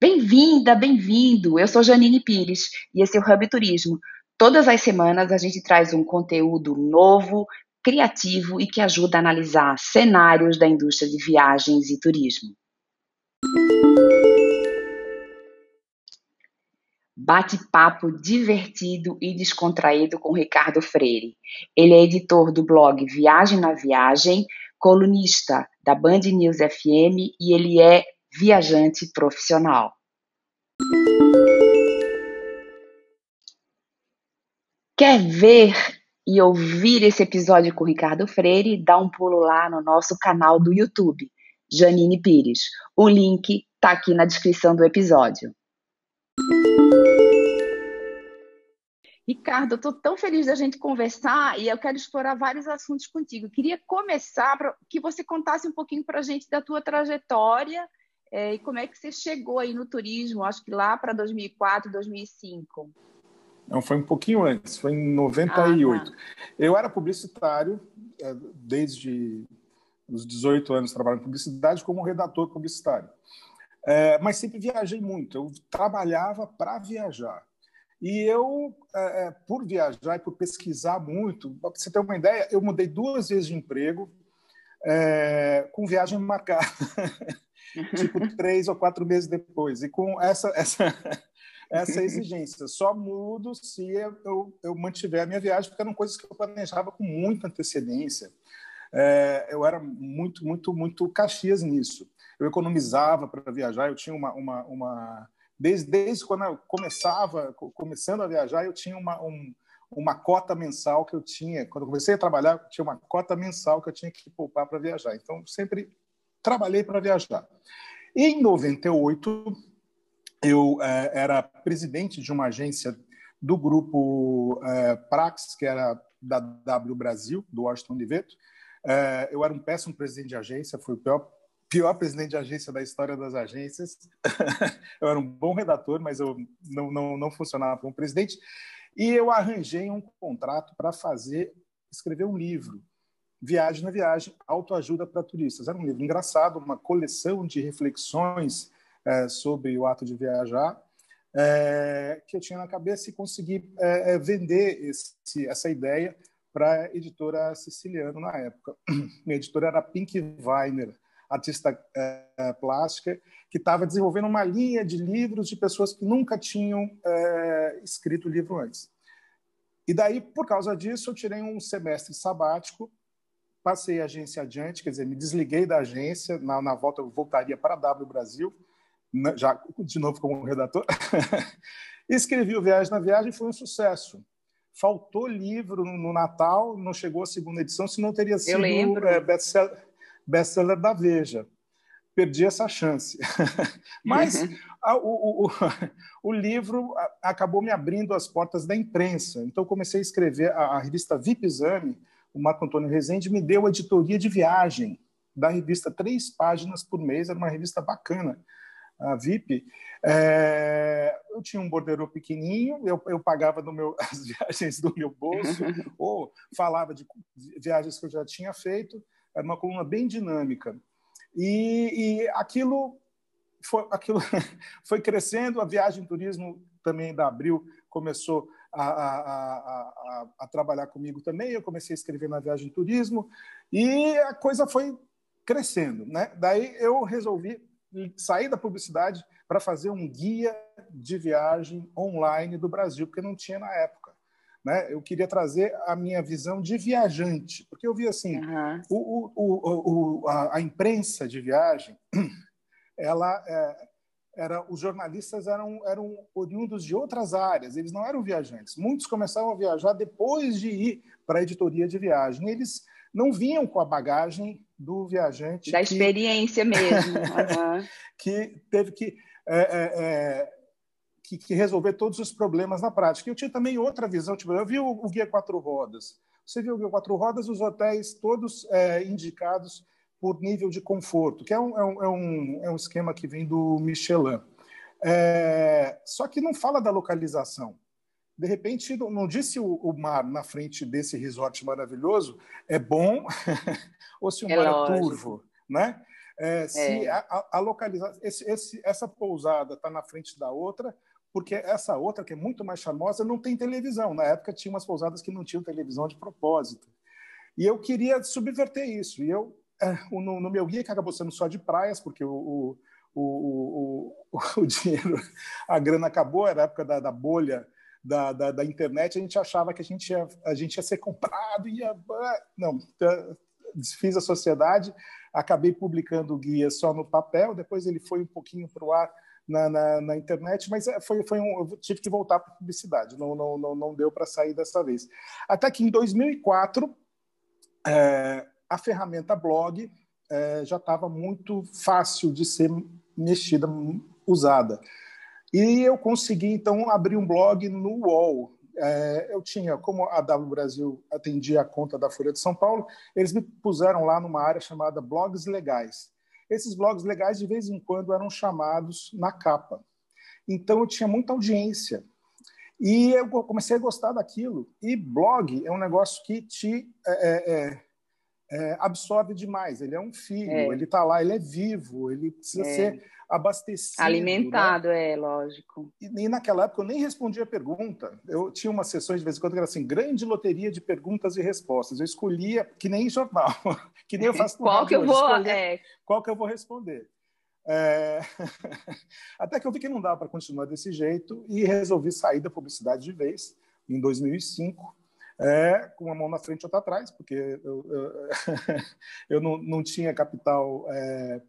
Bem-vinda, bem-vindo! Eu sou Janine Pires e esse é o Hub Turismo. Todas as semanas a gente traz um conteúdo novo, criativo e que ajuda a analisar cenários da indústria de viagens e turismo. Bate-papo divertido e descontraído com Ricardo Freire. Ele é editor do blog Viagem na Viagem, colunista da Band News FM e ele é viajante profissional. Quer ver e ouvir esse episódio com Ricardo Freire? Dá um pulo lá no nosso canal do YouTube, Janine Pires. O link está aqui na descrição do episódio. Ricardo, eu estou tão feliz da gente conversar e eu quero explorar vários assuntos contigo. Eu queria começar para que você contasse um pouquinho para a gente da tua trajetória é, e como é que você chegou aí no turismo, acho que lá para 2004, 2005. Não, foi um pouquinho antes, foi em 98. Ah, tá. Eu era publicitário é, desde os 18 anos trabalhando em publicidade como redator publicitário. É, mas sempre viajei muito, eu trabalhava para viajar. E eu, é, é, por viajar e por pesquisar muito, para você ter uma ideia, eu mudei duas vezes de emprego é, com viagem marcada, tipo três ou quatro meses depois. E com essa, essa, essa exigência, só mudo se eu, eu mantiver a minha viagem, porque eram coisas que eu planejava com muita antecedência. É, eu era muito, muito, muito caxias nisso. Eu economizava para viajar, eu tinha uma, uma, uma desde, desde quando eu começava, começando a viajar, eu tinha uma, um, uma cota mensal que eu tinha. Quando eu comecei a trabalhar, eu tinha uma cota mensal que eu tinha que poupar para viajar. Então, sempre trabalhei para viajar. Em 98, eu é, era presidente de uma agência do grupo é, Prax, que era da W Brasil, do Washington Oliveto. É, eu era um péssimo presidente de agência, fui o pior pior presidente de agência da história das agências. eu era um bom redator, mas eu não, não, não funcionava como presidente. E eu arranjei um contrato para fazer, escrever um livro, Viagem na Viagem, Autoajuda para Turistas. Era um livro engraçado, uma coleção de reflexões é, sobre o ato de viajar, é, que eu tinha na cabeça e consegui é, vender esse, essa ideia para a editora siciliana na época. Minha editora era Pink Weiner, artista plástica, que estava desenvolvendo uma linha de livros de pessoas que nunca tinham escrito livro antes. E daí, por causa disso, eu tirei um semestre sabático, passei a agência adiante, quer dizer, me desliguei da agência, na, na volta eu voltaria para a W Brasil, já de novo como redator, escrevi o Viagem na Viagem, foi um sucesso. Faltou livro no, no Natal, não chegou a segunda edição, senão teria sido é, best-seller best-seller da Veja. Perdi essa chance. Mas uhum. a, o, o, o, livro acabou me abrindo as portas da imprensa. Então, comecei a escrever a, a revista VIP Exame. O Marco Antônio Rezende me deu a editoria de viagem da revista, três páginas por mês. Era uma revista bacana a VIP, é, eu tinha um borderô pequenininho, eu, eu pagava no meu, as viagens do meu bolso, ou falava de viagens que eu já tinha feito, era uma coluna bem dinâmica. E, e aquilo, foi, aquilo foi crescendo, a viagem turismo também da Abril começou a, a, a, a, trabalhar comigo também, eu comecei a escrever na viagem turismo, e a coisa foi crescendo. Né? Daí eu resolvi sair da publicidade para fazer um guia de viagem online do Brasil, porque não tinha na época né? Eu queria trazer a minha visão de viajante, porque eu vi assim, uhum. o, o, o, a, a, imprensa de viagem, ela é, era, os jornalistas eram, eram oriundos de outras áreas, eles não eram viajantes. Muitos começavam a viajar depois de ir para a editoria de viagem. Eles não vinham com a bagagem do viajante. Da que, experiência mesmo. Uhum. que teve que é, é, é que, que, resolver todos os problemas na prática. Eu tinha também outra visão, tipo, eu vi o, o Guia Quatro Rodas. Você viu o Guia Quatro Rodas, os hotéis todos é, indicados por nível de conforto, que é um, é um, é um, é um esquema que vem do Michelin. É, só que não fala da localização. De repente, não disse o, o mar na frente desse resort maravilhoso é bom ou se o é mar é turvo, né? é, se a, a localização, esse, esse, essa pousada está na frente da outra, porque essa outra, que é muito mais charmosa, não tem televisão. Na época tinha umas pousadas que não tinham televisão de propósito. E eu queria subverter isso. E eu, no, no, meu guia, que acabou sendo só de praias, porque o, o, o, o, dinheiro, a grana acabou, era a época da, da bolha da, da, da, internet, a gente achava que a gente ia, a gente ia ser comprado, ia. Não, desfiz a sociedade, acabei publicando o guia só no papel, depois ele foi um pouquinho para o ar na, na, na, internet, mas é, foi, foi um, eu tive que voltar para publicidade, não, não, não, não deu para sair dessa vez. Até que em 2004, é, a ferramenta blog é, já estava muito fácil de ser mexida, usada. E eu consegui, então, abrir um blog no UOL. É, eu tinha, como a W Brasil atendia a conta da Folha de São Paulo, eles me puseram lá numa área chamada blogs legais. Esses blogs legais, de vez em quando, eram chamados na capa. Então, eu tinha muita audiência. E eu comecei a gostar daquilo. E blog é um negócio que te é, é, absorve demais. Ele é um filho, é. ele está lá, ele é vivo, ele precisa é. ser abastecido. Alimentado, né? é, lógico. E, e, naquela época eu nem respondia a pergunta. Eu tinha umas sessões de vez em quando que era assim, grande loteria de perguntas e respostas. Eu escolhia, que nem jornal, que nem eu faço com qual que eu vou, é... Qual que eu vou responder. É... Até que eu vi que não dava para continuar desse jeito e resolvi sair da publicidade de vez em 2005 é, com uma mão na frente e outra atrás, porque eu, eu, eu não, não tinha capital é,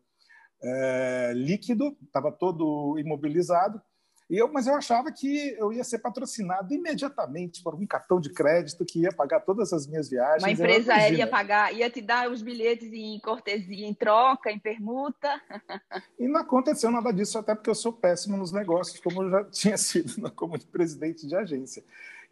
é, líquido, estava todo imobilizado. E eu, mas eu achava que eu ia ser patrocinado imediatamente por um cartão de crédito que ia pagar todas as minhas viagens. Uma empresa aérea ia pagar, ia te dar os bilhetes em cortesia, em troca, em permuta. E não aconteceu nada disso, até porque eu sou péssimo nos negócios, como eu já tinha sido como presidente de agência.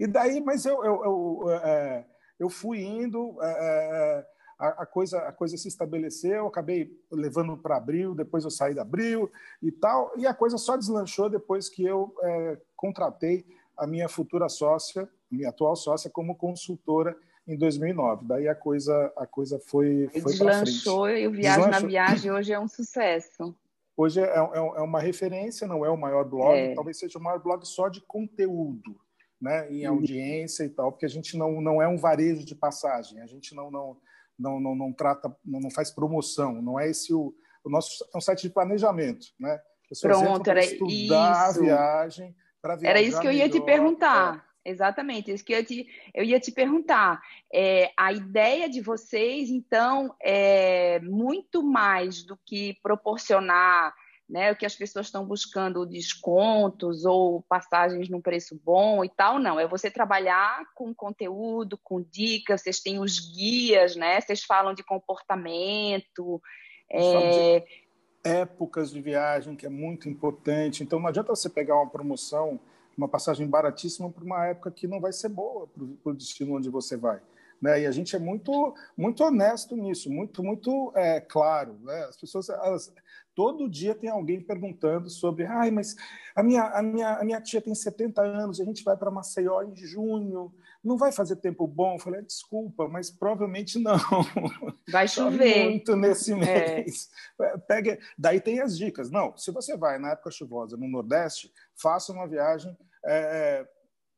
E daí, mas eu, eu, eu, é, eu fui indo, é, é, a, a, coisa, a coisa se estabeleceu, acabei levando para abril, depois eu saí da abril e tal, e a coisa só deslanchou depois que eu é, contratei a minha futura sócia, minha atual sócia, como consultora em 2009. Daí a coisa, a coisa foi, foi Deslanchou e o Viagem na Viagem hoje é um sucesso. Hoje é, é, é uma referência, não é o maior blog, é. talvez seja o maior blog só de conteúdo né, em uhum. audiência e tal, porque a gente não, não é um varejo de passagem, a gente não, não, não, não, não trata, não, não faz promoção, não é esse o, o nosso é um site de planejamento, né? Pronto, era estudar isso. a viagem para Era isso que eu ia te perguntar. É. Exatamente, isso que eu, te, eu ia te perguntar. É, a ideia de vocês, então, é muito mais do que proporcionar né, o que as pessoas estão buscando descontos ou passagens num preço bom e tal, não. É você trabalhar com conteúdo, com dicas, vocês têm os guias, né? Vocês falam de comportamento. É... De épocas de viagem, que é muito importante. Então não adianta você pegar uma promoção, uma passagem baratíssima para uma época que não vai ser boa para o destino onde você vai. Né? E a gente é muito, muito honesto nisso, muito, muito é, claro. Né? As pessoas, elas, todo dia tem alguém perguntando sobre, ai, mas a minha, a minha, a minha tia tem 70 anos, a gente vai para Maceió em junho, não vai fazer tempo bom? Eu falei, ah, desculpa, mas provavelmente não. Vai tá chover. muito nesse é. mês. É. Pega... Daí tem as dicas. Não, se você vai na época chuvosa no Nordeste, faça uma viagem é,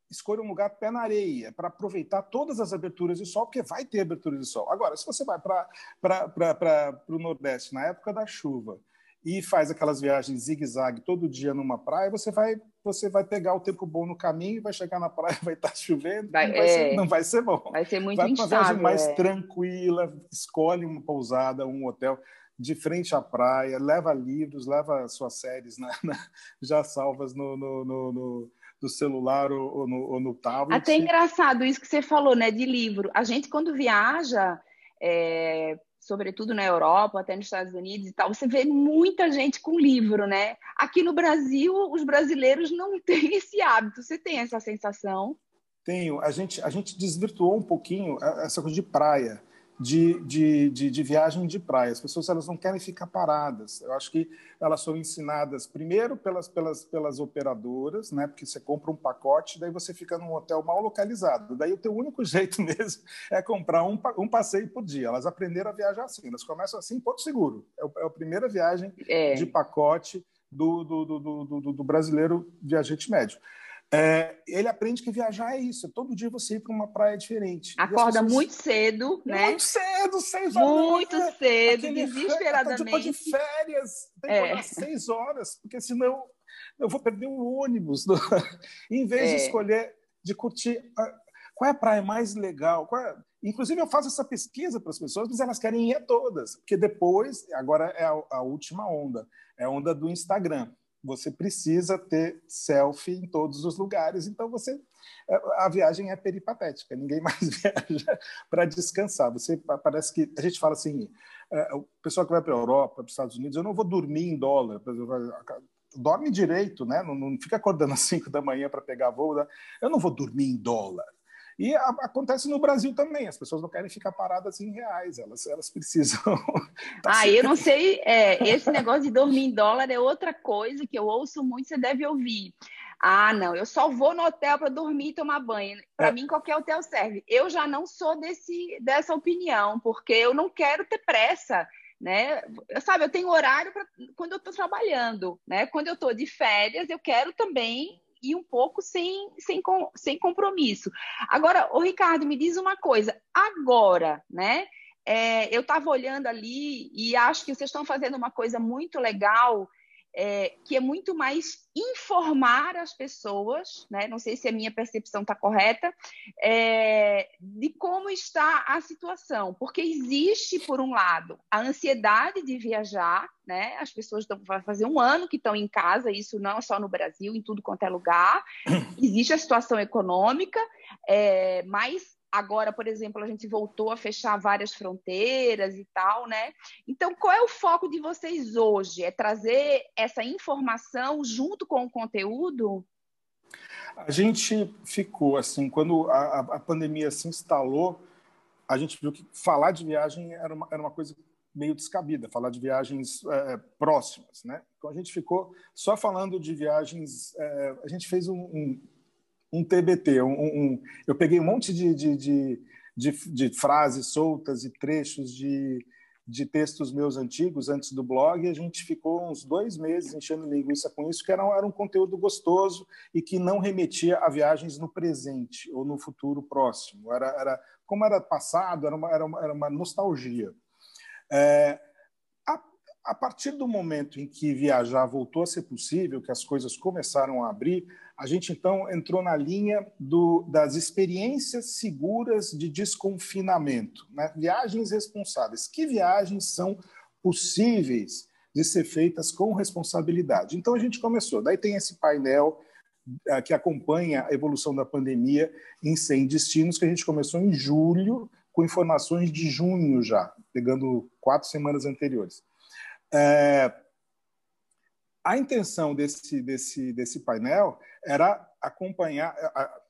escolha um lugar pé na areia para aproveitar todas as aberturas de sol, porque vai ter aberturas de sol. Agora, se você vai para o Nordeste na época da chuva e faz aquelas viagens zigue-zague todo dia numa praia, você vai você vai pegar o tempo bom no caminho, vai chegar na praia, vai estar tá chovendo, vai, não, vai é, ser, não, vai ser, bom. Vai ser muito vai. Vai uma viagem mais é. tranquila, escolhe uma pousada, um hotel de frente à praia, leva livros, leva suas séries já salvas no, no, no, no do celular ou, ou, no, ou no tablet. Até engraçado isso que você falou, né, de livro. A gente, quando viaja, é, sobretudo na Europa, até nos Estados Unidos e tal, você vê muita gente com livro, né? Aqui no Brasil, os brasileiros não têm esse hábito. Você tem essa sensação? Tenho. A gente, a gente desvirtuou um pouquinho essa coisa de praia. De, de, de, de, viagem de praia. As pessoas elas não querem ficar paradas. Eu acho que elas são ensinadas primeiro pelas, pelas, pelas operadoras, né? porque você compra um pacote, daí você fica num hotel mal localizado. Daí o teu único jeito mesmo é comprar um, um passeio por dia. Elas aprenderam a viajar assim. Elas começam assim, Porto Seguro. É, é a primeira viagem é. de pacote do, do, do, do, do brasileiro viajante médio. É, ele aprende que viajar é isso, é todo dia você ir para uma praia diferente. Acorda pessoas... muito cedo, né? Muito cedo, seis horas. Muito cedo, desesperadamente. Tá de férias, tem que acordar é. seis horas, porque senão eu vou perder o ônibus. em vez é. de escolher, de curtir. Qual é a praia mais legal? É... Inclusive, eu faço essa pesquisa para as pessoas, mas elas querem ir a todas, porque depois, agora é a, a última onda, é a onda do Instagram você precisa ter selfie em todos os lugares, então você a viagem é peripatética, ninguém mais viaja para descansar. Você parece que a gente fala assim, é, o pessoal que vai para a Europa, para os Estados Unidos, eu não vou dormir em dólar, dorme direito, né? Não, não fica acordando às 5 da manhã para pegar voo. Né? Eu não vou dormir em dólar. E a, acontece no Brasil também, as pessoas não querem ficar paradas em reais, elas, elas precisam. tá ah, eu não sei, é, esse negócio de dormir em dólar é outra coisa que eu ouço muito, você deve ouvir. Ah, não, eu só vou no hotel para dormir e tomar banho. Para é. mim, qualquer hotel serve. Eu já não sou desse, dessa opinião, porque eu não quero ter pressa. Né? Eu, sabe, eu tenho horário para quando eu estou trabalhando, né? Quando eu estou de férias, eu quero também e um pouco sem, sem, sem compromisso. Agora, o Ricardo, me diz uma coisa. Agora, né? É, eu estava olhando ali e acho que vocês estão fazendo uma coisa muito legal é, que é muito mais informar as pessoas, né? não sei se a minha percepção está correta, é, de como está a situação, porque existe, por um lado, a ansiedade de viajar, né? as pessoas estão, vai fazer um ano que estão em casa, isso não é só no Brasil, em tudo quanto é lugar, existe a situação econômica, é, mas Agora, por exemplo, a gente voltou a fechar várias fronteiras e tal, né? Então, qual é o foco de vocês hoje? É trazer essa informação junto com o conteúdo? A gente ficou assim, quando a, a pandemia se instalou, a gente viu que falar de viagem era uma, era uma coisa meio descabida, falar de viagens é, próximas, né? Então a gente ficou só falando de viagens. É, a gente fez um, um um TBT. Um, um, eu peguei um monte de, de, de, de, de frases soltas e trechos de, de textos meus antigos, antes do blog, e a gente ficou uns dois meses enchendo linguiça com isso, que era, era um conteúdo gostoso e que não remetia a viagens no presente ou no futuro próximo. Era, era Como era passado, era uma, era uma, era uma nostalgia. É, a, partir do momento em que viajar voltou a ser possível, que as coisas começaram a abrir, a gente então entrou na linha do, das experiências seguras de desconfinamento, né? viagens responsáveis. Que viagens são possíveis de ser feitas com responsabilidade? Então a gente começou. Daí tem esse painel uh, que acompanha a evolução da pandemia em 100 destinos, que a gente começou em julho, com informações de junho já, pegando quatro semanas anteriores. É, a intenção desse, desse, desse painel era acompanhar a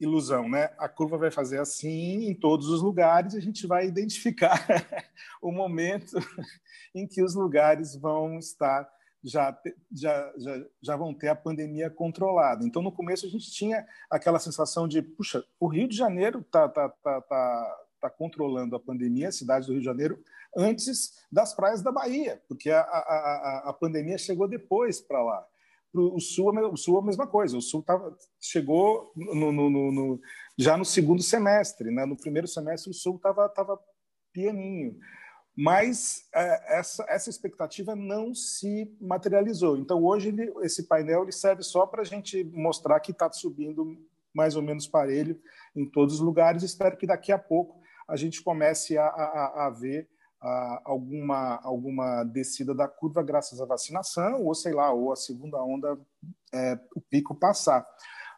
ilusão, né? A curva vai fazer assim em todos os lugares, a gente vai identificar o momento em que os lugares vão estar já, já, já, já vão ter a pandemia controlada. Então, no começo, a gente tinha aquela sensação de, puxa, o Rio de Janeiro está tá, tá, tá, tá controlando a pandemia, a cidade do Rio de Janeiro antes das praias da Bahia, porque a, a, a pandemia chegou depois para lá. O sul, o sul a mesma coisa. O sul tava, chegou no, no, no, já no segundo semestre. Né? No primeiro semestre, o sul estava tava pianinho. Mas é, essa, essa expectativa não se materializou. Então, hoje, ele, esse painel ele serve só para a gente mostrar que está subindo mais ou menos parelho em todos os lugares. Espero que daqui a pouco a gente comece a, a, a ver alguma, alguma descida da curva graças à vacinação, ou sei lá, ou a segunda onda, é, o pico passar.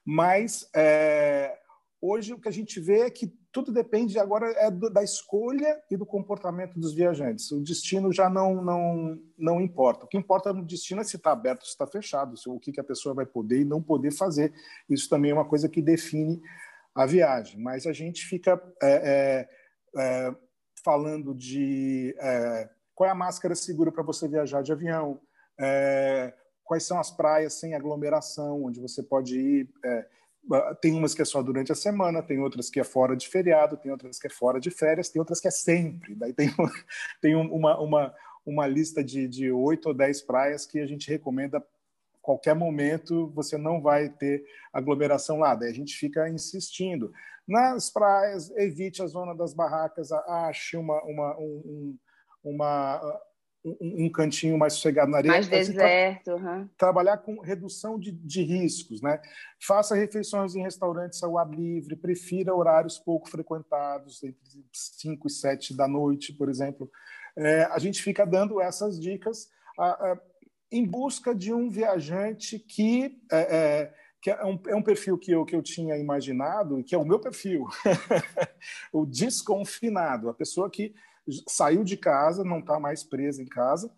Mas é, hoje o que a gente vê é que tudo depende agora é do, da escolha e do comportamento dos viajantes. O destino já não, não, não importa. O que importa no destino é se está aberto, se está fechado, se, o que, que a pessoa vai poder e não poder fazer. Isso também é uma coisa que define a viagem. Mas a gente fica é, é, é falando de é, qual é a máscara segura para você viajar de avião, é, quais são as praias sem aglomeração, onde você pode ir. Tem umas que é só durante a semana, tem outras que é fora de feriado, tem outras que é fora de férias, tem outras que é sempre. Daí tem, tem uma, uma, uma lista de oito ou dez praias que a gente recomenda qualquer momento você não vai ter aglomeração lá. Daí a gente fica insistindo. Nas praias, evite a zona das barracas, ache uma, uma, um, uma, um, um cantinho mais sossegado na areia. Mais deserto. Tra uhum. Trabalhar com redução de, de riscos. Né? Faça refeições em restaurantes ao ar livre, prefira horários pouco frequentados, entre 5 e 7 da noite, por exemplo. É, a gente fica dando essas dicas. A, a, em busca de um viajante que é, é, que é um, é um, perfil que eu, que eu tinha imaginado que é o meu perfil, o desconfinado, a pessoa que saiu de casa, não está mais presa em casa,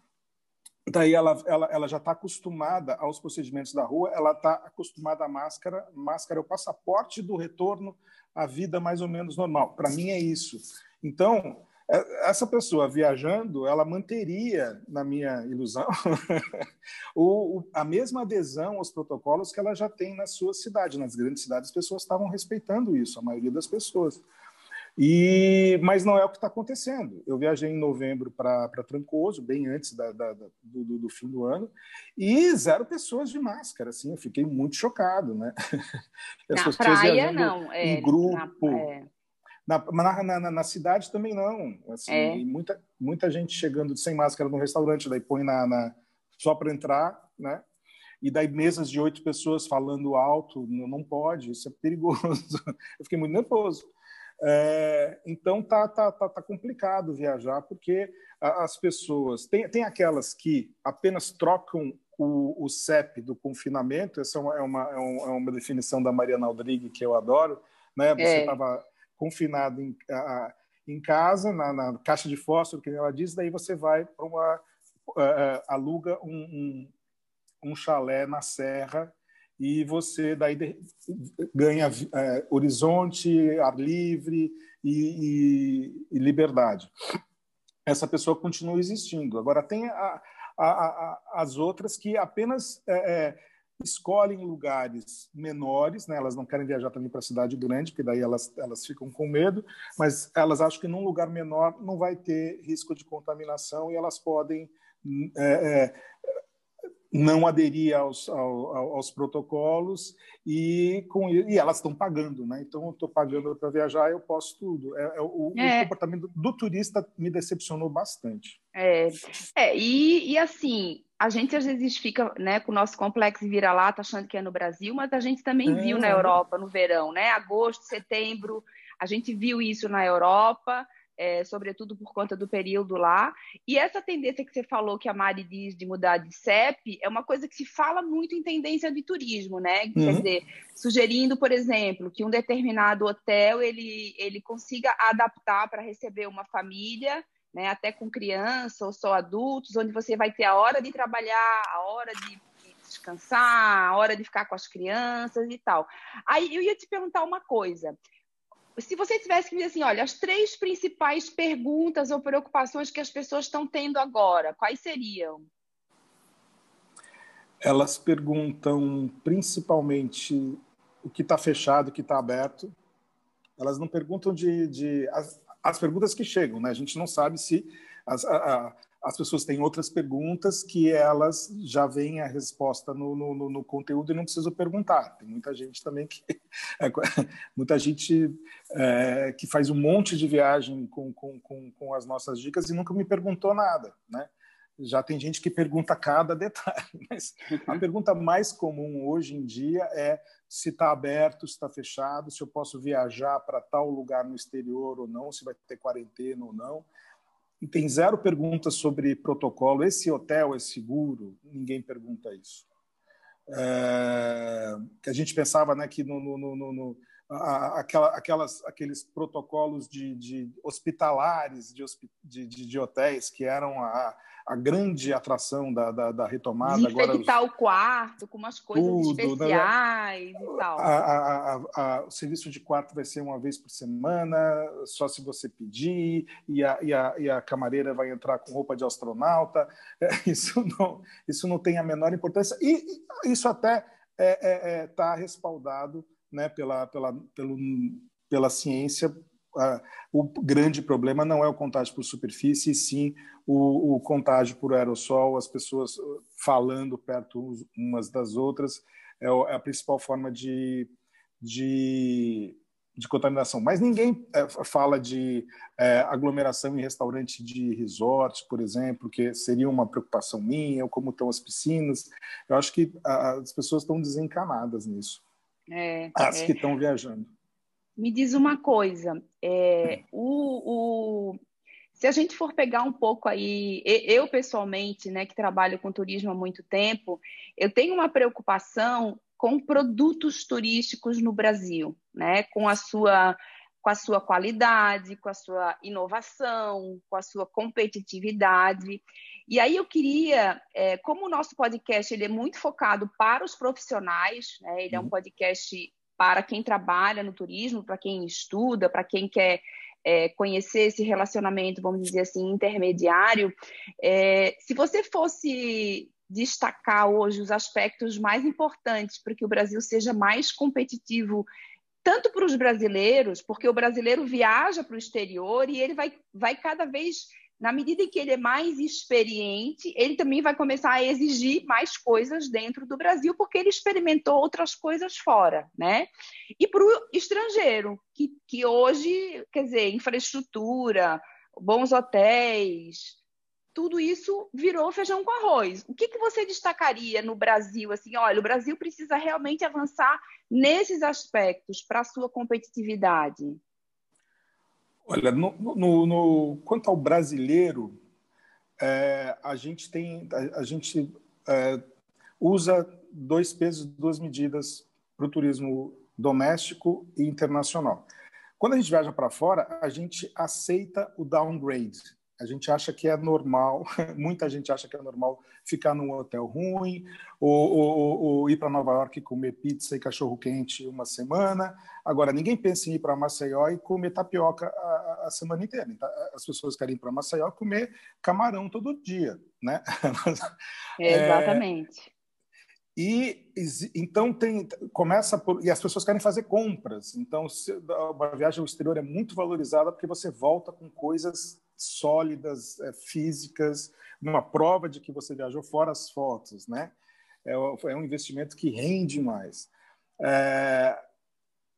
daí ela, ela, ela já está acostumada aos procedimentos da rua, ela está acostumada à máscara, máscara é o passaporte do retorno à vida mais ou menos normal. Para mim é isso. Então, essa pessoa viajando, ela manteria, na minha ilusão, o, a mesma adesão aos protocolos que ela já tem na sua cidade. Nas grandes cidades, as pessoas estavam respeitando isso, a maioria das pessoas. E, mas não é o que está acontecendo. Eu viajei em novembro para Trancoso, bem antes da, da, da, do, do, fim do ano, e zero pessoas de máscara. Assim, eu fiquei muito chocado, né? As na praia, não. É, em grupo. Na, é na, na, na, na, cidade também não. Assim, é. muita, muita gente chegando sem máscara no restaurante, daí põe na, na só para entrar, né? E daí mesas de oito pessoas falando alto, não, não pode, isso é perigoso. Eu fiquei muito nervoso. É, então tá, tá, tá, tá, complicado viajar porque as pessoas tem, tem aquelas que apenas trocam o, o CEP do confinamento. Essa é uma, é uma, é uma definição da Mariana Aldrigue que eu adoro. Né? Você estava é confinado em, a, em casa, na, na, caixa de fósforo, que ela diz, daí você vai para uma. Uh, aluga um, um, um, chalé na serra e você daí de, ganha uh, horizonte, ar livre e, e, e, liberdade. Essa pessoa continua existindo. Agora, tem a, a, a, as outras que apenas. É, escolhem lugares menores, né? elas não querem viajar também para a cidade grande, porque daí elas, elas ficam com medo, mas elas acham que num lugar menor não vai ter risco de contaminação e elas podem é, é, não aderir aos, ao, aos protocolos e, com, e elas estão pagando, né? Então, eu estou pagando para viajar, eu posso tudo. É, é o, é. o, comportamento do turista me decepcionou bastante. É, é e, e assim, a gente às vezes fica né, com o nosso complexo vira-lata achando que é no Brasil, mas a gente também é. viu na Europa no verão, né? Agosto, setembro, a gente viu isso na Europa é, sobretudo por conta do período lá. E essa tendência que você falou, que a Mari diz de mudar de CEP, é uma coisa que se fala muito em tendência de turismo, né? Uhum. Quer dizer, sugerindo, por exemplo, que um determinado hotel ele, ele consiga adaptar para receber uma família. Né, até com criança ou só adultos, onde você vai ter a hora de trabalhar, a hora de descansar, a hora de ficar com as crianças e tal. Aí eu ia te perguntar uma coisa se você tivesse que dizer assim, olha, as três principais perguntas ou preocupações que as pessoas estão tendo agora, quais seriam? Elas perguntam principalmente o que está fechado, o que está aberto. Elas não perguntam de, de as, as, perguntas que chegam, né? A gente não sabe se as, a, as pessoas têm outras perguntas que elas já veem a resposta no, no, no conteúdo e não precisam perguntar. Tem muita gente também que é, muita gente é, que faz um monte de viagem com, com, com, com, as nossas dicas e nunca me perguntou nada, né? Já tem gente que pergunta cada detalhe, mas a pergunta mais comum hoje em dia é se está aberto, se está fechado, se eu posso viajar para tal lugar no exterior ou não, se vai ter quarentena ou não e tem zero perguntas sobre protocolo. Esse hotel é seguro? Ninguém pergunta isso. É, que a gente pensava né, que no, no, no, aquela, aquelas, aqueles protocolos de, de hospitalares de, de, de, hotéis que eram a, a grande atração da, da, da retomada. Desinfectar Agora, os... o quarto com umas coisas tudo, né? especiais né? e tal. A, o serviço de quarto vai ser uma vez por semana, só se você pedir, e a, e a, e a camareira vai entrar com roupa de astronauta. Isso não, isso não tem a menor importância. E isso até está é, é, é, tá respaldado né, pela, pela, pelo, pela ciência. o grande problema não é o contágio por superfície, e sim o, o, contágio por aerossol, as pessoas falando perto umas das outras, é, é a principal forma de, de, de contaminação. Mas ninguém é, fala de é, aglomeração em restaurante de resort, por exemplo, que seria uma preocupação minha, ou como estão as piscinas. Eu acho que as pessoas estão desencanadas nisso. É, as é. que estão viajando. Me diz uma coisa, é, o, o, se a gente for pegar um pouco aí, eu pessoalmente, né, que trabalho com turismo há muito tempo, eu tenho uma preocupação com produtos turísticos no Brasil, né, com a sua com a sua qualidade, com a sua inovação, com a sua competitividade. E aí eu queria, é, como o nosso podcast ele é muito focado para os profissionais, né, ele é um uhum. podcast para quem trabalha no turismo, para quem estuda, para quem quer é, conhecer esse relacionamento, vamos dizer assim, intermediário, é, se você fosse destacar hoje os aspectos mais importantes para que o Brasil seja mais competitivo, tanto para os brasileiros, porque o brasileiro viaja para o exterior e ele vai, vai cada vez na medida em que ele é mais experiente, ele também vai começar a exigir mais coisas dentro do Brasil, porque ele experimentou outras coisas fora, né? E para o estrangeiro, que, que hoje, quer dizer, infraestrutura, bons hotéis, tudo isso virou feijão com arroz. O que, que você destacaria no Brasil? Assim, olha, o Brasil precisa realmente avançar nesses aspectos para a sua competitividade. Olha, no, no, no, quanto ao brasileiro, é, a gente tem, a, a gente é, usa dois pesos, duas medidas para o turismo doméstico e internacional. Quando a gente viaja para fora, a gente aceita o downgrade, a gente acha que é normal, muita gente acha que é normal ficar num hotel ruim, ou, ou, ou ir para Nova York e comer pizza e cachorro quente uma semana. Agora, ninguém pensa em ir para Maceió e comer tapioca a, a semana inteira. Então, as pessoas querem ir para Maceió comer camarão todo dia, né? Exatamente. É, e então tem começa por e as pessoas querem fazer compras. Então, se, uma viagem ao exterior é muito valorizada porque você volta com coisas sólidas, é, físicas, uma prova de que você viajou fora as fotos, né? É, é um investimento que rende mais. É,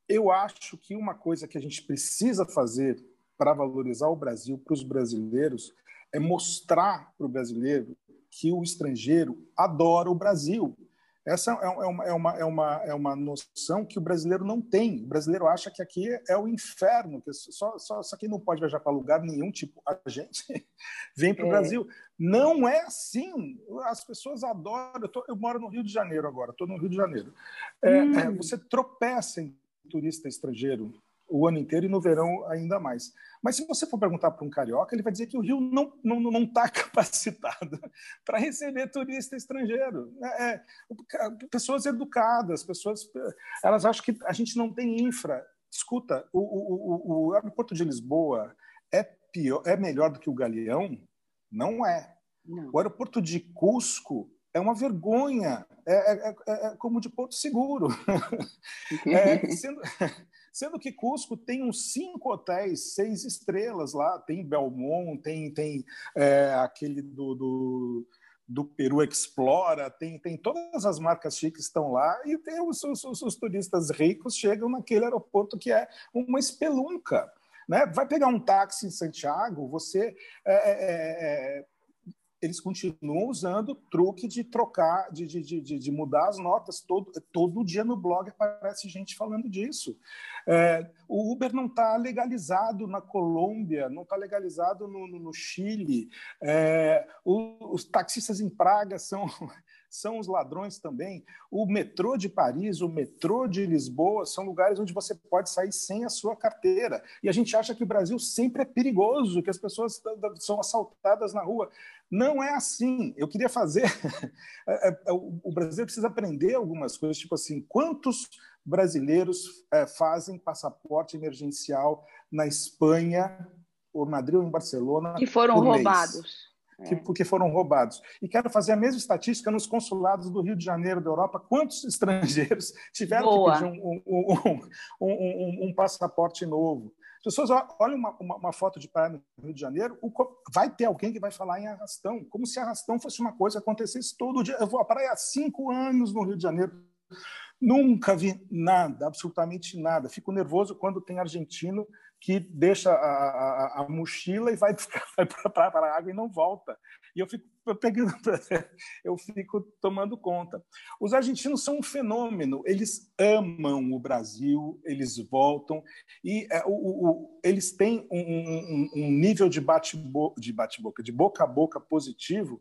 eu acho que uma coisa que a gente precisa fazer para valorizar o Brasil para os brasileiros é mostrar para o brasileiro que o estrangeiro adora o Brasil essa é, é uma, é, uma, é, uma, é uma noção que o brasileiro não tem. O brasileiro acha que aqui é o inferno, que só, só, só quem não pode viajar para lugar nenhum, tipo a gente, vem para o é. Brasil. Não é assim. As pessoas adoram. Eu, tô, eu moro no Rio de Janeiro agora, estou no Rio de Janeiro. É, é hum. você tropeça em turista estrangeiro o ano inteiro e no verão ainda mais. Mas se você for perguntar para um carioca, ele vai dizer que o Rio não está não, não tá capacitado para receber turista estrangeiro. É, é, pessoas educadas, pessoas. Elas acham que a gente não tem infra. Escuta, o, o, o, o aeroporto de Lisboa é, pior, é melhor do que o Galeão? Não é. Não. O aeroporto de Cusco é uma vergonha. É, é, é, é como de Porto Seguro. é, sendo, Sendo que Cusco tem uns cinco hotéis, seis estrelas lá. Tem Belmont, tem, tem é, aquele do, do, do, Peru Explora, tem, tem todas as marcas chiques estão lá e tem os, os, os turistas ricos chegam naquele aeroporto que é uma espelunca. Né? Vai pegar um táxi em Santiago, você é, é, é, é eles continuam usando o truque de trocar, de, de, de, de, mudar as notas. Todo, todo dia no blog aparece gente falando disso. É, o Uber não está legalizado na Colômbia, não está legalizado no, no, no Chile. É, o, os taxistas em Praga são, são os ladrões também. O metrô de Paris, o metrô de Lisboa são lugares onde você pode sair sem a sua carteira. E a gente acha que o Brasil sempre é perigoso, que as pessoas são assaltadas na rua. Não é assim. Eu queria fazer. É, é, o Brasil precisa aprender algumas coisas, tipo assim, quantos brasileiros é, fazem passaporte emergencial na Espanha, ou Madrid ou em Barcelona. Que foram roubados. Que. Porque foram roubados. E quero fazer a mesma estatística nos consulados do Rio de Janeiro, da Europa. Quantos estrangeiros tiveram Boa. que pedir um, um, um, um, passaporte novo? As pessoas olham uma, uma, uma, foto de praia no Rio de Janeiro, vai ter alguém que vai falar em arrastão, como se arrastão fosse uma coisa que acontecesse todo dia. Eu vou à praia há cinco anos no Rio de Janeiro, nunca vi nada, absolutamente nada. Fico nervoso quando tem argentino que deixa a, a, a mochila e vai para a água e não volta. E eu fico pegando, eu fico tomando conta. Os argentinos são um fenômeno, eles amam o Brasil, eles voltam e é, o, o, eles têm um, um, um nível de bate-boca, de, bate -boca, de boca a boca positivo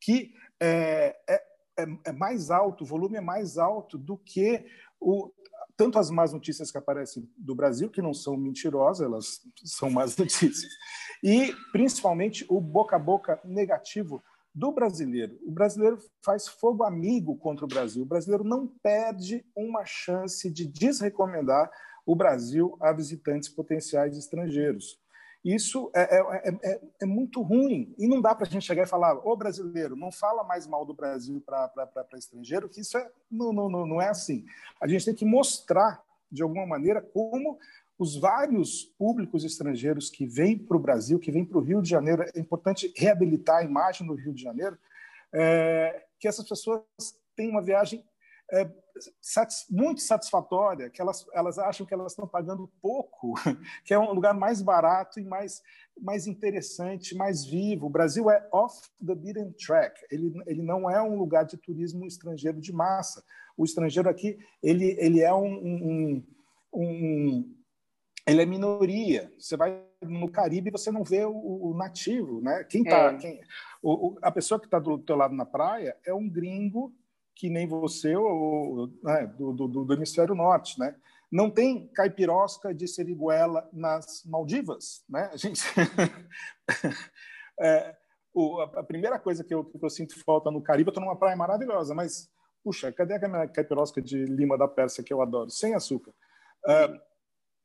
que é, é, é, é mais alto, o volume é mais alto do que o, tanto as más notícias que aparecem do Brasil, que não são mentirosas, elas são más notícias, e principalmente o boca a boca negativo do brasileiro. O brasileiro faz fogo amigo contra o Brasil. O brasileiro não perde uma chance de desrecomendar o Brasil a visitantes potenciais estrangeiros. Isso é, é, é, é, muito ruim. E não dá para a gente chegar e falar, ô brasileiro, não fala mais mal do Brasil para estrangeiro, que isso é, não, não, não é assim. A gente tem que mostrar, de alguma maneira, como os vários públicos estrangeiros que vêm para o Brasil, que vêm para o Rio de Janeiro, é importante reabilitar a imagem do Rio de Janeiro, é, que essas pessoas têm uma viagem é, muito satisfatória, que elas, elas acham que elas estão pagando pouco, que é um lugar mais barato e mais, mais interessante, mais vivo. O Brasil é off the beaten track, ele, ele não é um lugar de turismo estrangeiro de massa. O estrangeiro aqui ele, ele é um, um, um ele é minoria. Você vai no Caribe você não vê o, o nativo, né? Quem tá, é. quem, o, a pessoa que está do teu lado na praia é um gringo que nem você ou, né, do, do, do, hemisfério norte, né? Não tem caipirosca de seriguela nas Maldivas, né? A gente é, o, a primeira coisa que eu, que eu sinto falta no Caribe, eu estou numa praia maravilhosa, mas puxa, cadê a minha caipirosca de lima da Pérsia que eu adoro, sem açúcar? Uh,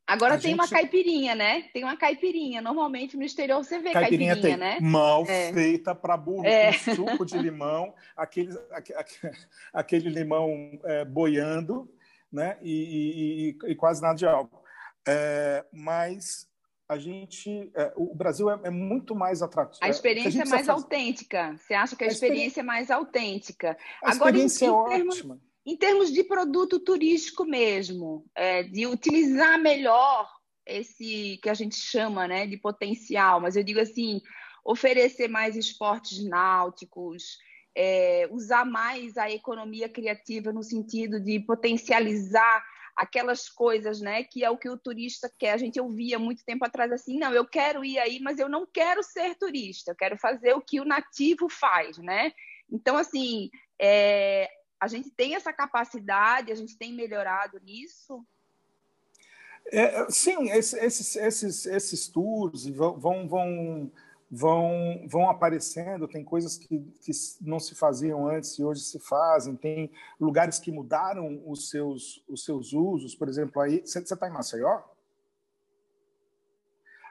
Agora a tem gente... uma caipirinha, né? Tem uma caipirinha. Normalmente no exterior você vê caipirinha, caipirinha né? Mal é. feita para burro, é. com suco de limão, aquele, aquele limão é, boiando, né? E, e, e, quase nada de álcool. É, mas a gente, é, o Brasil é, é, muito mais atrativo. A experiência a é mais autêntica. Você acha que a, a experiência, experiência é mais autêntica? A Agora, experiência é termos... ótima em termos de produto turístico mesmo, é, de utilizar melhor esse que a gente chama né, de potencial, mas eu digo assim, oferecer mais esportes náuticos, é, usar mais a economia criativa no sentido de potencializar aquelas coisas, né, que é o que o turista quer. A gente ouvia muito tempo atrás assim, não, eu quero ir aí, mas eu não quero ser turista, eu quero fazer o que o nativo faz, né? Então, assim, é, a gente tem essa capacidade, a gente tem melhorado nisso? É, sim, esses, esses, esses tours vão, vão, vão, vão aparecendo, tem coisas que, que não se faziam antes e hoje se fazem, tem lugares que mudaram os seus, os seus usos, por exemplo, aí, você está em Maceió?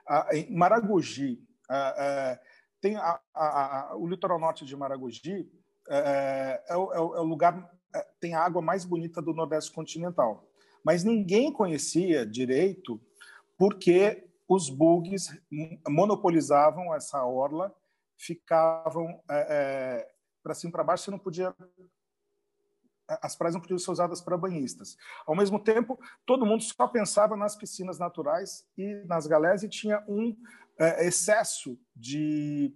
Ah, em Maragogi, ah, ah, tem a, a, a, o litoral norte de Maragogi, é, é, é, o, é o lugar é, tem a água mais bonita do Nordeste continental. Mas ninguém conhecia direito porque os bugs monopolizavam essa orla, ficavam é, para cima para baixo, você não podia as praias não podiam ser usadas para banhistas. Ao mesmo tempo, todo mundo só pensava nas piscinas naturais e nas galés e tinha um é, excesso de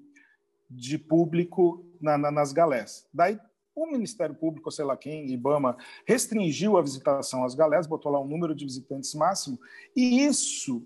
de público na, na, nas galés. Daí o Ministério Público, sei lá quem, IBAMA, restringiu a visitação às galés, botou lá um número de visitantes máximo, e isso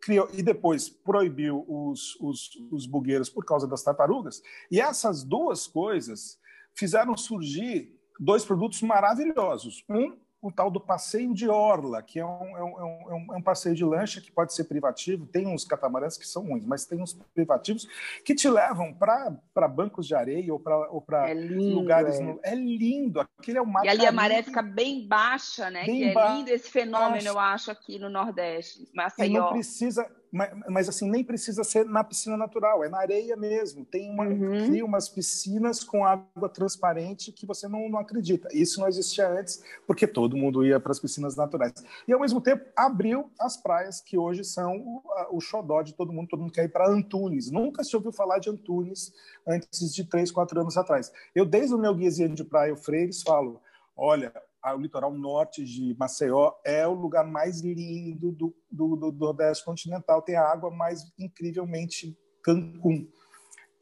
criou, e depois proibiu os, os, os bugueiros por causa das tartarugas. E essas duas coisas fizeram surgir dois produtos maravilhosos. Um o tal do passeio de orla, que é um, é um, é um, é um passeio de lancha que pode ser privativo. Tem uns catamarãs que são ruins, mas tem uns privativos que te levam para bancos de areia ou para é lugares. É. No... é lindo. Aquele é o mar E ali a maré fica bem baixa, né? Bem que é lindo esse fenômeno, eu acho, aqui no Nordeste. Maceió. E não precisa mas, mas, assim nem precisa ser na piscina natural, é na areia mesmo. Tem uma, uhum. cria umas piscinas com água transparente que você não, não acredita. Isso não existia antes, porque todo mundo ia para as piscinas naturais. E ao mesmo tempo abriu as praias que hoje são o, o xodó de todo mundo. Todo mundo quer ir para Antunes. Nunca se ouviu falar de Antunes antes de três, quatro anos atrás. Eu desde o meu guiazinho de praia o Freires falo, olha, o litoral norte de Maceió é o lugar mais lindo do, do, do, do Nordeste continental, tem a água mais incrivelmente Cancún.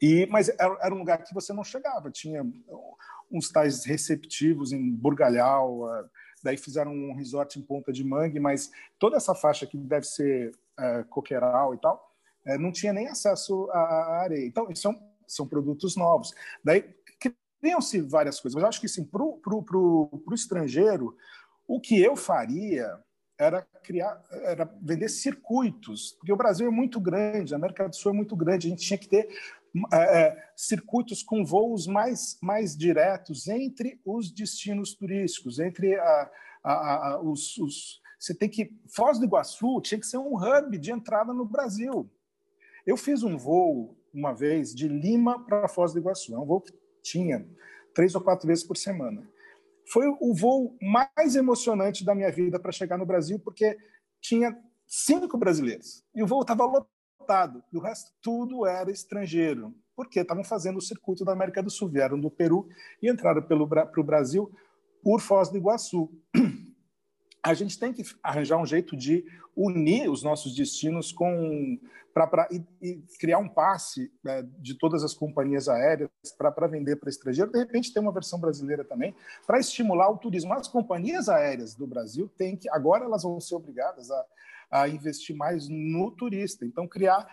E, mas era, era, um lugar que você não chegava, tinha uns tais receptivos em Burgalhau, daí fizeram um resort em Ponta de Mangue, mas toda essa faixa que deve ser é, coqueiral e tal, é, não tinha nem acesso à areia. Então, são, são produtos novos. Daí Criam-se várias coisas, mas acho que, sim, para o estrangeiro, o que eu faria era criar, era vender circuitos, porque o Brasil é muito grande, a América do Sul é muito grande, a gente tinha que ter é, é, circuitos com voos mais, mais diretos entre os destinos turísticos, entre a, a, a, os, os, Você tem que. Foz do Iguaçu tinha que ser um hub de entrada no Brasil. Eu fiz um voo uma vez de Lima para Foz do Iguaçu, é um voo que tinha três ou quatro vezes por semana. Foi o voo mais emocionante da minha vida para chegar no Brasil, porque tinha cinco brasileiros e o voo estava lotado, e o resto tudo era estrangeiro, porque estavam fazendo o circuito da América do Sul, vieram do Peru e entraram para o Brasil por Foz do Iguaçu. A gente tem que arranjar um jeito de unir os nossos destinos com para e, e, criar um passe né, de todas as companhias aéreas para vender para estrangeiro. De repente, tem uma versão brasileira também para estimular o turismo. As companhias aéreas do Brasil têm que agora elas vão ser obrigadas a, a investir mais no turista. Então, criar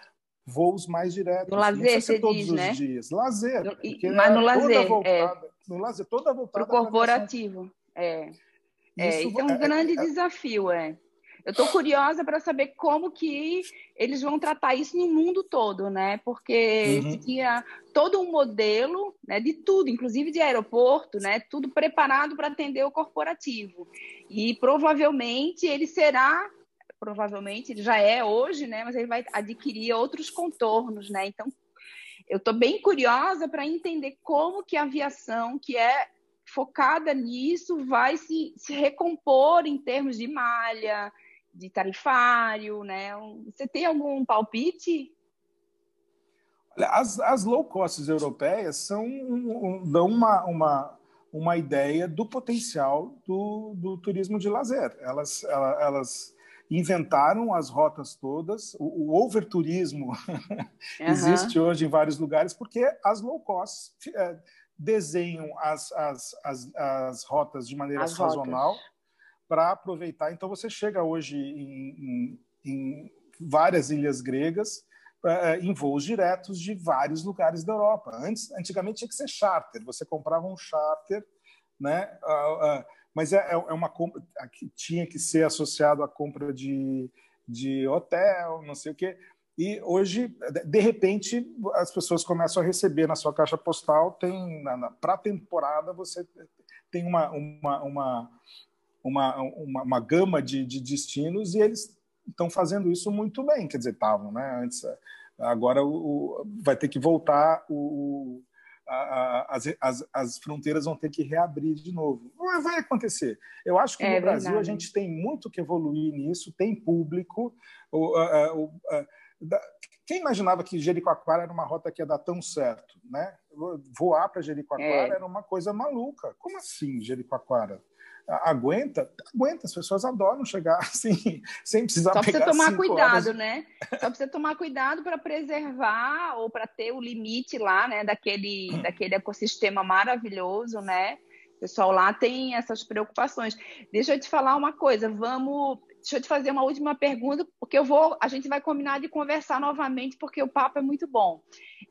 voos mais diretos. No lazer, você todos diz, os né? dias. Lazer. No, mas no lazer, voltada, é. No lazer, toda voltada para o corporativo. É. É, isso, isso é um é, grande é, desafio, é. Eu estou curiosa para saber como que eles vão tratar isso no mundo todo, né? Porque Uhum. tinha todo um modelo né, de tudo, inclusive de aeroporto, né? Tudo preparado para atender o corporativo. E provavelmente ele será, provavelmente ele já é hoje, né? Mas ele vai adquirir outros contornos, né? Então eu estou bem curiosa para entender como que a aviação, que é focada nisso, vai se, se recompor em termos de malha, de tarifário, né? Você tem algum palpite? As, as low costs europeias são, um, dão uma, uma, uma ideia do potencial do, do turismo de lazer. Elas, elas, inventaram as rotas todas. O, o overturismo Aham. existe hoje em vários lugares porque as low costs eh, desenham as, as, as, as rotas de maneira As sazonal para aproveitar. Então, você chega hoje em, em, em várias ilhas gregas eh, em voos diretos de vários lugares da Europa. Antes, antigamente tinha que ser charter. Você comprava um charter, né? Ah, ah, mas é, é uma compra que tinha que ser associado à compra de, de hotel, não sei o quê. E hoje, de repente, as pessoas começam a receber na sua caixa postal, tem para a temporada você tem uma, uma, uma, uma, uma, uma gama de, de destinos e eles estão fazendo isso muito bem, quer dizer, estavam, né? Antes, agora o, vai ter que voltar o, a, a, as, as, as fronteiras vão ter que reabrir de novo. Vai acontecer. Eu acho que É no Brasil a verdade. gente tem muito que evoluir nisso, tem público. O, a- quem imaginava que Jericoacoara era uma rota que ia dar tão certo, né? Voar para Jericoacoara É. era uma coisa maluca. Como assim Jericoacoara? Aguenta? Aguenta, as pessoas adoram chegar assim, sem precisar Só precisa tomar cuidado, horas. né? Só precisa tomar cuidado para preservar ou para ter o limite lá, né, daquele, daquele ecossistema maravilhoso, né? O pessoal lá tem essas preocupações. Deixa eu te falar uma coisa, vamos. Deixa eu te fazer uma última pergunta, porque eu vou, a gente vai combinar de conversar novamente, porque o papo é muito bom.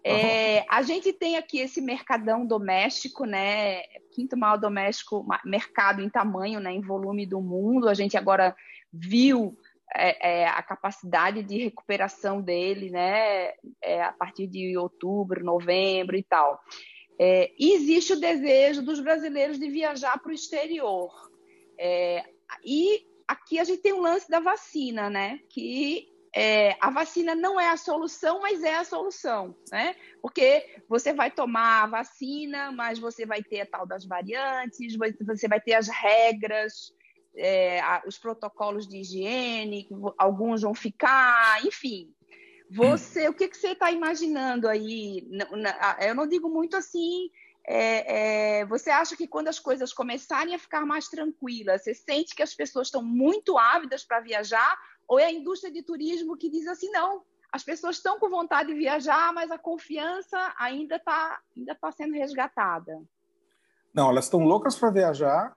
É, a gente tem aqui esse mercadão doméstico, né? Quinto maior doméstico mercado em tamanho, né? Em volume do mundo. A gente agora viu é, é, a capacidade de recuperação dele, né? É, a partir de outubro, novembro e tal. É, e existe o desejo dos brasileiros de viajar para o exterior. É, e aqui a gente tem o lance da vacina, né? Que é, a vacina não é a solução, mas é a solução, né? Porque você vai tomar a vacina, mas você vai ter a tal das variantes, você vai ter as regras, é, os protocolos de higiene, alguns vão ficar, enfim. Você, o que, que você está imaginando aí? Eu não digo muito assim. É, é, você acha que quando as coisas começarem a ficar mais tranquilas, você sente que as pessoas estão muito ávidas para viajar ou é a indústria de turismo que diz assim, não, as pessoas estão com vontade de viajar, mas a confiança ainda está ainda tá sendo resgatada? Não, elas estão loucas para viajar.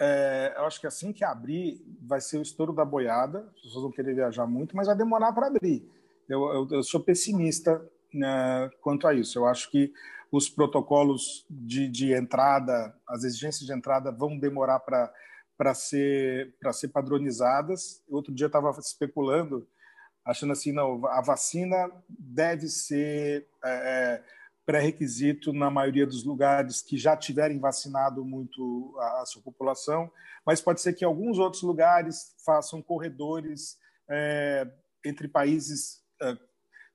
É, eu acho que assim que abrir, vai ser o estouro da boiada. As pessoas vão querer viajar muito, mas vai demorar para abrir. Eu, eu, eu, sou pessimista né, quanto a isso. Eu acho que os protocolos de, de entrada, as exigências de entrada vão demorar para para ser para ser padronizadas. Outro dia estava especulando, achando assim, não, a vacina deve ser é, é, pré-requisito na maioria dos lugares que já tiverem vacinado muito a, a, sua população, mas pode ser que alguns outros lugares façam corredores é, entre países é,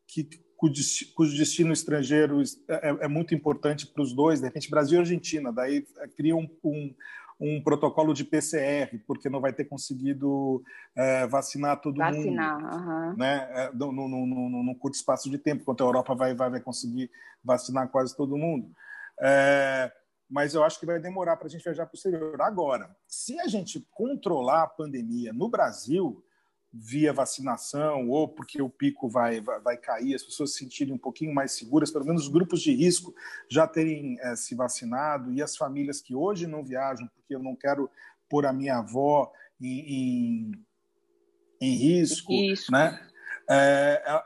que cujo destino estrangeiro é, é, muito importante para os dois, de repente Brasil e Argentina, daí é, cria um, um, um protocolo de PCR, porque não vai ter conseguido é, vacinar todo vacinar, mundo. Uhum. Né? É, no, no, curto espaço de tempo, enquanto a Europa vai, vai, vai conseguir vacinar quase todo mundo. É, mas eu acho que vai demorar para a gente viajar para o exterior. Agora, se a gente controlar a pandemia no Brasil, via vacinação ou porque o pico vai, vai, vai, cair, as pessoas se sentirem um pouquinho mais seguras, pelo menos os grupos de risco já terem é, se vacinado e as famílias que hoje não viajam, porque eu não quero pôr a minha avó em, em, em risco, Isso. né? É,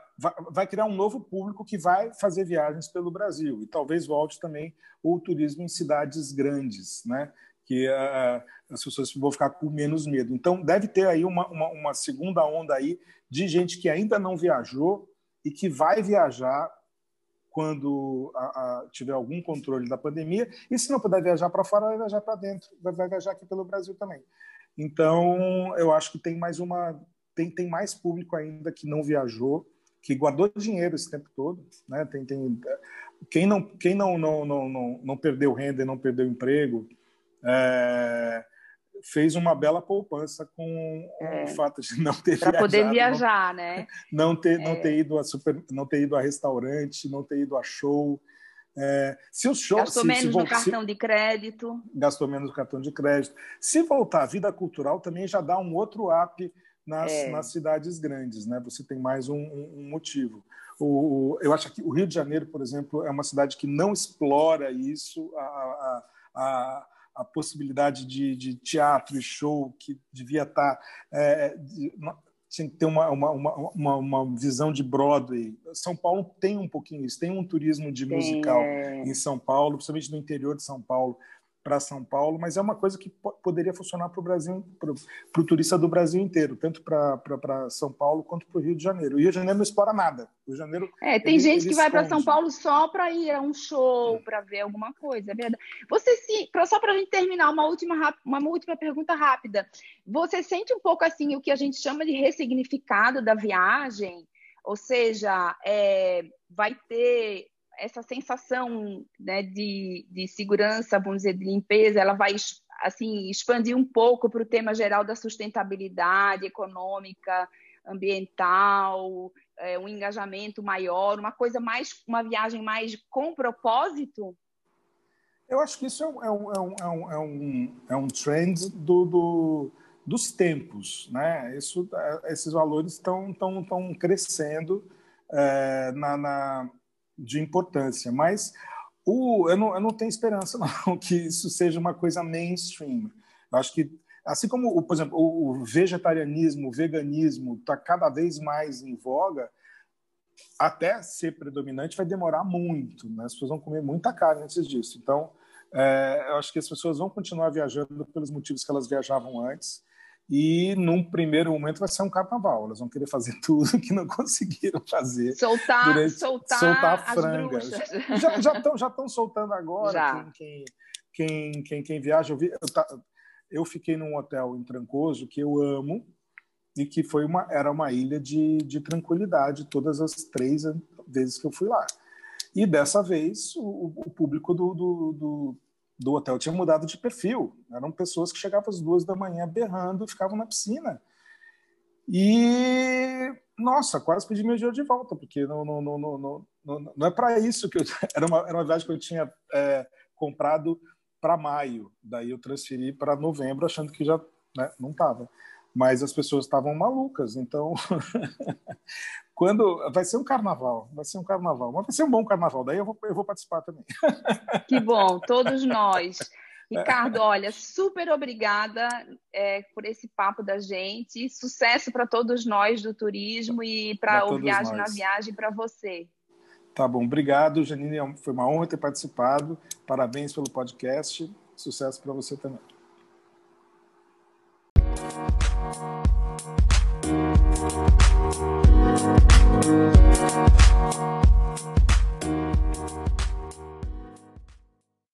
vai criar um novo público que vai fazer viagens pelo Brasil e talvez volte também o turismo em cidades grandes, né? Que uh, as pessoas vão ficar com menos medo. Então, deve ter aí uma, uma, uma, segunda onda aí de gente que ainda não viajou e que vai viajar quando a, a, tiver algum controle da pandemia. E se não puder viajar para fora, vai viajar para dentro, vai, viajar aqui pelo Brasil também. Então, eu acho que tem mais uma tem, tem mais público ainda que não viajou, que guardou dinheiro esse tempo todo, né? Tem, tem quem não quem não não, não, não, não perdeu renda e não perdeu emprego, é, fez uma bela poupança com é, o fato de não ter para poder viajar, não, né? Não ter, não é. ter ido a super, não ter ido a restaurante, não ter ido a show. É, se os shows gastou se, menos se, no cartão se, de crédito, gastou menos no cartão de crédito. Se voltar à vida cultural, também já dá um outro up nas, é. nas cidades grandes, né? Você tem mais um, um motivo. O, eu acho que o Rio de Janeiro, por exemplo, é uma cidade que não explora isso. a, a, a a possibilidade de, de teatro e show que devia estar. Tá, é, de, tinha que ter uma, uma, uma, uma, visão de Broadway. São Paulo tem um pouquinho isso, tem um turismo de musical em São Paulo, principalmente no interior de São Paulo para São Paulo, mas é uma coisa que poderia funcionar para o Brasil, para o turista do Brasil inteiro, tanto para São Paulo quanto para o Rio de Janeiro. O Rio de Janeiro não explora nada. O Rio de Janeiro. É, tem ele, gente ele que vai para São Paulo só para ir a um show, para ver alguma coisa, é verdade. Você se, só para a gente terminar uma última uma última pergunta rápida. Você sente um pouco assim o que a gente chama de ressignificado da viagem? Ou seja, é, vai ter essa sensação né, de, de segurança, vamos dizer, de limpeza, ela vai assim expandir um pouco para o tema geral da sustentabilidade econômica, ambiental, é, um engajamento maior, uma coisa mais, uma viagem mais com propósito? Eu acho que isso é um, é um, é um, é um, é um trend do, do, dos tempos. Né? Isso, é, esses valores estão crescendo é, na, na de importância, mas o, eu, não, eu não tenho esperança não, que isso seja uma coisa mainstream. Eu acho que, assim como, por exemplo, o vegetarianismo, o veganismo está cada vez mais em voga, até ser predominante vai demorar muito, né? As pessoas vão comer muita carne antes disso. Então, é, eu acho que as pessoas vão continuar viajando pelos motivos que elas viajavam antes. E num primeiro momento vai ser um carnaval. Elas vão querer fazer tudo que não conseguiram fazer. Soltar, durante, soltar, soltar a franga. Já estão já já soltando agora. Quem, quem, quem, quem, viaja, eu, vi, eu, eu fiquei num hotel em Trancoso que eu amo e que foi uma era uma ilha de, de tranquilidade todas as três vezes que eu fui lá. E dessa vez o, o público do, do, do, do, hotel tinha mudado de perfil. Eram pessoas que chegavam às duas da manhã berrando e ficavam na piscina. E nossa, quase pedi meu dinheiro de volta, porque não, não, não, não, não, não é para isso que eu. Era uma, era uma viagem que eu tinha é, comprado para maio, daí eu transferi para novembro, achando que já né, não estava mas as pessoas estavam malucas. Então, quando vai ser um carnaval, vai ser um carnaval, mas vai ser um bom carnaval. Daí eu vou, eu vou participar também. Que bom, todos nós. Ricardo, olha, super obrigada é, por esse papo da gente. Sucesso para todos nós do turismo e para o Viagem nós. na Viagem para você. Tá bom, obrigado, Janine. Foi uma honra ter participado. Parabéns pelo podcast. Sucesso para você também. Thank you.